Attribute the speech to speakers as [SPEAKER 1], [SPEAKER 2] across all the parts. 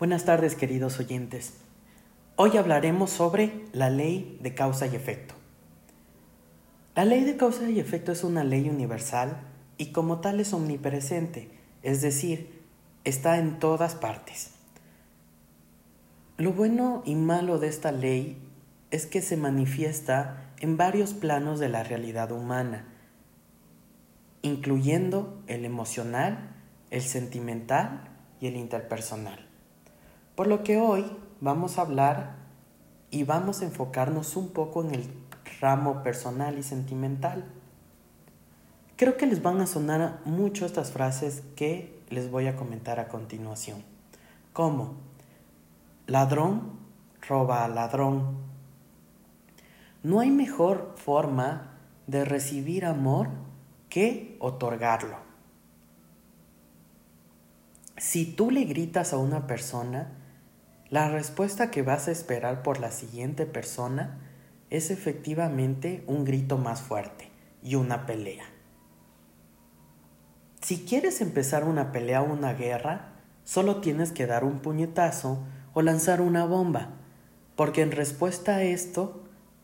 [SPEAKER 1] Buenas tardes queridos oyentes. Hoy hablaremos sobre la ley de causa y efecto. La ley de causa y efecto es una ley universal y como tal es omnipresente, es decir, está en todas partes. Lo bueno y malo de esta ley es que se manifiesta en varios planos de la realidad humana, incluyendo el emocional, el sentimental y el interpersonal. Por lo que hoy vamos a hablar y vamos a enfocarnos un poco en el ramo personal y sentimental. Creo que les van a sonar mucho estas frases que les voy a comentar a continuación. Como ladrón roba a ladrón. No hay mejor forma de recibir amor que otorgarlo. Si tú le gritas a una persona, la respuesta que vas a esperar por la siguiente persona es efectivamente un grito más fuerte y una pelea. Si quieres empezar una pelea o una guerra, solo tienes que dar un puñetazo o lanzar una bomba, porque en respuesta a esto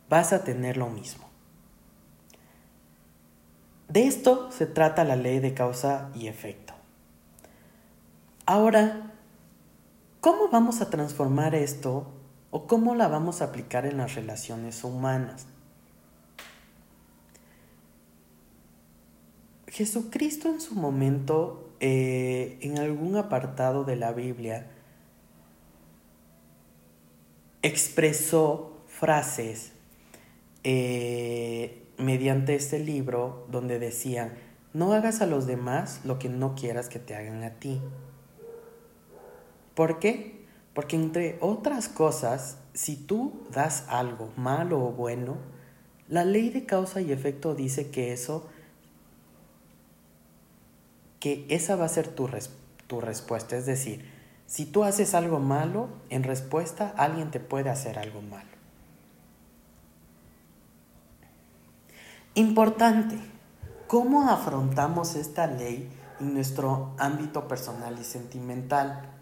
[SPEAKER 1] vas a tener lo mismo. De esto se trata la ley de causa y efecto. Ahora, ¿Cómo vamos a transformar esto o cómo la vamos a aplicar en las relaciones humanas? Jesucristo en su momento, eh, en algún apartado de la Biblia, expresó frases eh, mediante este libro donde decían, no hagas a los demás lo que no quieras que te hagan a ti. ¿Por qué? Porque entre otras cosas, si tú das algo malo o bueno, la ley de causa y efecto dice que eso, que esa va a ser tu, tu respuesta. Es decir, si tú haces algo malo, en respuesta alguien te puede hacer algo malo. Importante, ¿cómo afrontamos esta ley en nuestro ámbito personal y sentimental?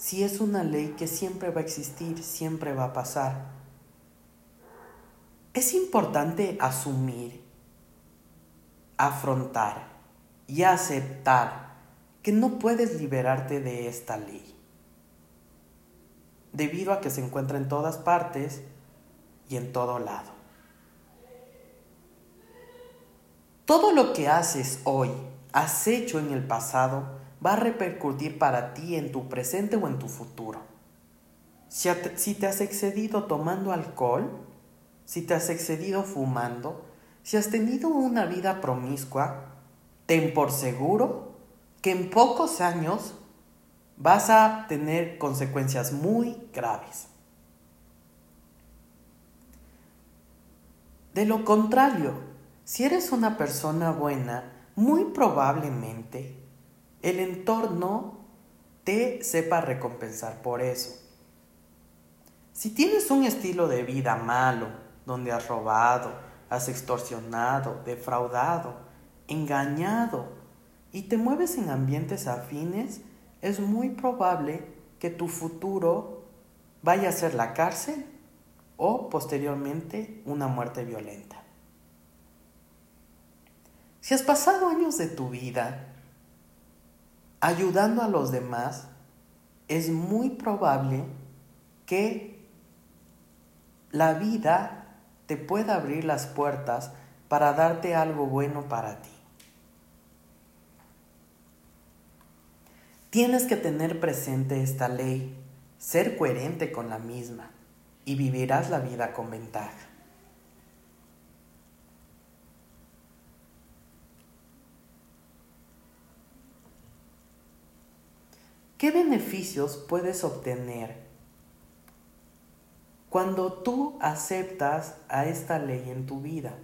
[SPEAKER 1] Si es una ley que siempre va a existir, siempre va a pasar? Es importante asumir, afrontar y aceptar que no puedes liberarte de esta ley, debido a que se encuentra en todas partes y en todo lado. Todo lo que haces hoy, has hecho en el pasado, va a repercutir para ti en tu presente o en tu futuro. Si te has excedido tomando alcohol, si te has excedido fumando, si has tenido una vida promiscua, ten por seguro que en pocos años vas a tener consecuencias muy graves. De lo contrario, si eres una persona buena, muy probablemente el entorno te sepa recompensar por eso. Si tienes un estilo de vida malo, donde has robado, has extorsionado, defraudado, engañado y te mueves en ambientes afines, es muy probable que tu futuro vaya a ser la cárcel o posteriormente una muerte violenta. Si has pasado años de tu vida ayudando a los demás, es muy probable que la vida te pueda abrir las puertas para darte algo bueno para ti. Tienes que tener presente esta ley, ser coherente con la misma y vivirás la vida con ventaja. ¿Qué beneficios puedes obtener cuando tú aceptas a esta ley en tu vida?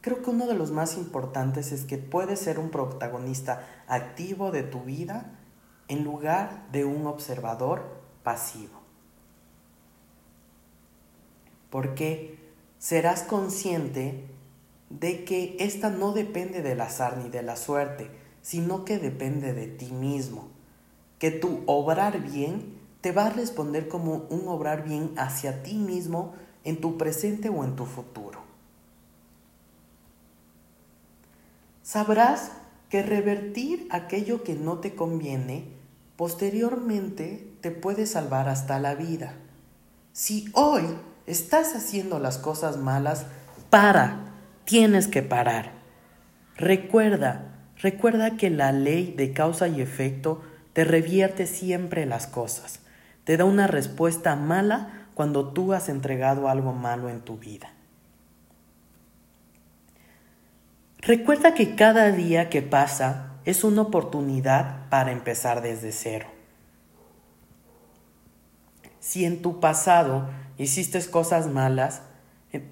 [SPEAKER 1] Creo que uno de los más importantes es que puedes ser un protagonista activo de tu vida en lugar de un observador pasivo. Porque serás consciente de que esta no depende del azar ni de la suerte, sino que depende de ti mismo. que tu obrar bien te va a responder como un obrar bien hacia ti mismo en tu presente o en tu futuro. Sabrás que revertir aquello que no te conviene posteriormente te puede salvar hasta la vida. Si hoy estás haciendo las cosas malas, para, tienes que parar. Recuerda, recuerda que la ley de causa y efecto te revierte siempre las cosas. Te da una respuesta mala cuando tú has entregado algo malo en tu vida. Recuerda que cada día que pasa es una oportunidad para empezar desde cero. Si en tu pasado hiciste cosas malas,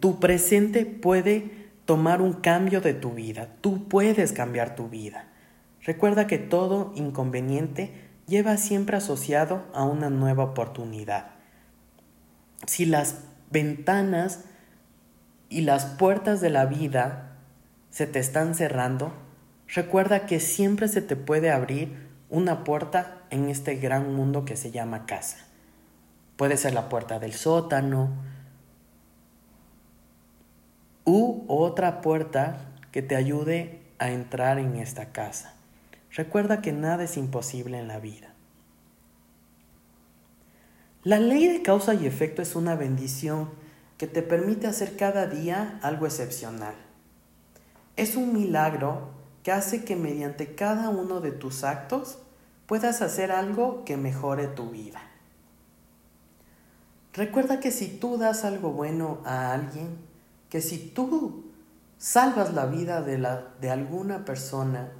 [SPEAKER 1] tu presente puede tomar un cambio de tu vida. Tú puedes cambiar tu vida. Recuerda que todo inconveniente lleva siempre asociado a una nueva oportunidad. Si las ventanas y las puertas de la vida se te están cerrando, recuerda que siempre se te puede abrir una puerta en este gran mundo que se llama casa. Puede ser la puerta del sótano otra puerta que te ayude a entrar en esta casa. Recuerda que nada es imposible en la vida. La ley de causa y efecto es una bendición que te permite hacer cada día algo excepcional. Es un milagro que hace que mediante cada uno de tus actos puedas hacer algo que mejore tu vida. Recuerda que si tú das algo bueno a alguien, que si tú salvas la vida de, la, de alguna persona,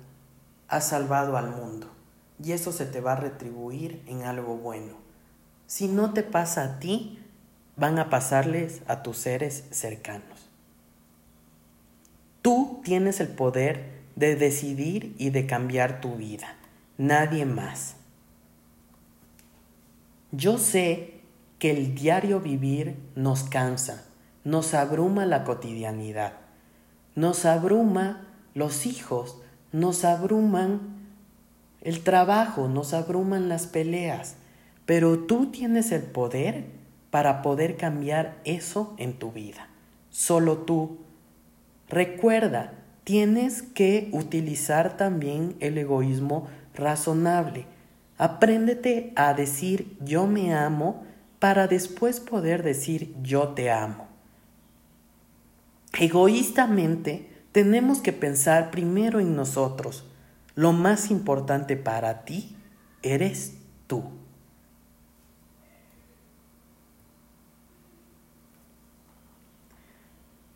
[SPEAKER 1] has salvado al mundo y eso se te va a retribuir en algo bueno. Si no te pasa a ti, van a pasarles a tus seres cercanos. Tú tienes el poder de decidir y de cambiar tu vida, nadie más. Yo sé que el diario vivir nos cansa, nos abruma la cotidianidad, nos abruma los hijos, nos abruman el trabajo, nos abruman las peleas, pero tú tienes el poder para poder cambiar eso en tu vida. Solo tú. Recuerda, tienes que utilizar también el egoísmo razonable. Apréndete a decir yo me amo para después poder decir yo te amo. Egoístamente tenemos que pensar primero en nosotros. Lo más importante para ti eres tú.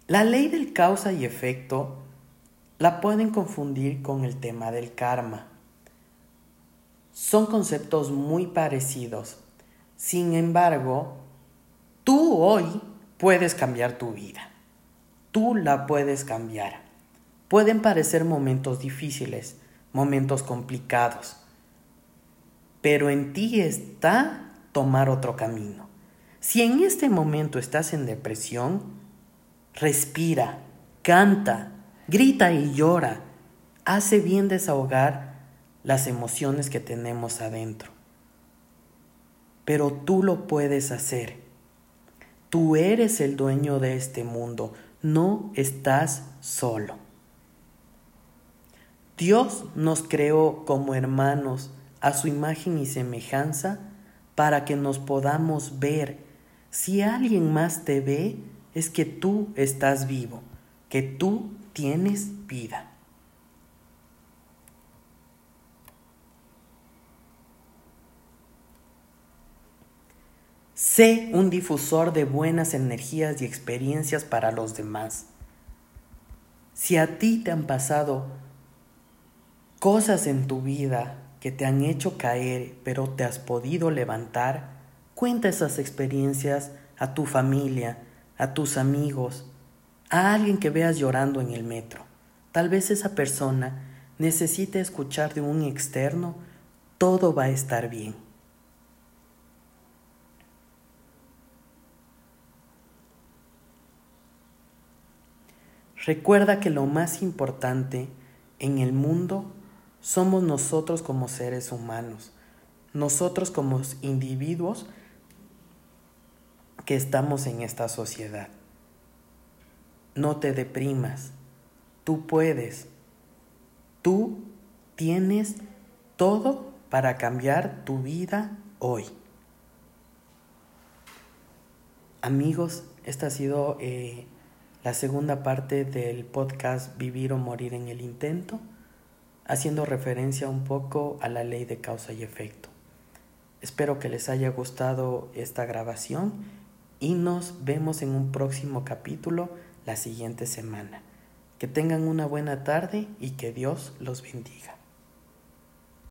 [SPEAKER 1] La ley del causa y efecto la pueden confundir con el tema del karma. Son conceptos muy parecidos. Sin embargo, tú hoy puedes cambiar tu vida. Tú la puedes cambiar. Pueden parecer momentos difíciles, momentos complicados, pero en ti está tomar otro camino. Si en este momento estás en depresión, respira, canta, grita y llora. Hace bien desahogar las emociones que tenemos adentro. Pero tú lo puedes hacer. Tú eres el dueño de este mundo, no estás solo. Dios nos creó como hermanos a su imagen y semejanza para que nos podamos ver. Si alguien más te ve, es que tú estás vivo, que tú tienes vida. Sé un difusor de buenas energías y experiencias para los demás. Si a ti te han pasado cosas en tu vida que te han hecho caer, pero te has podido levantar, cuenta esas experiencias a tu familia, a tus amigos, a alguien que veas llorando en el metro. Tal vez esa persona necesite escuchar de un externo, todo va a estar bien. Recuerda que lo más importante en el mundo somos nosotros como seres humanos. nosotros como individuos que estamos en esta sociedad. No te deprimas, tú puedes, tú tienes todo para cambiar tu vida hoy. Amigos, esta ha sido eh, la segunda parte del podcast Vivir o Morir en el Intento, haciendo referencia un poco a la ley de causa y efecto. Espero que les haya gustado esta grabación y nos vemos en un próximo capítulo la siguiente semana. Que tengan una buena tarde y que Dios los bendiga.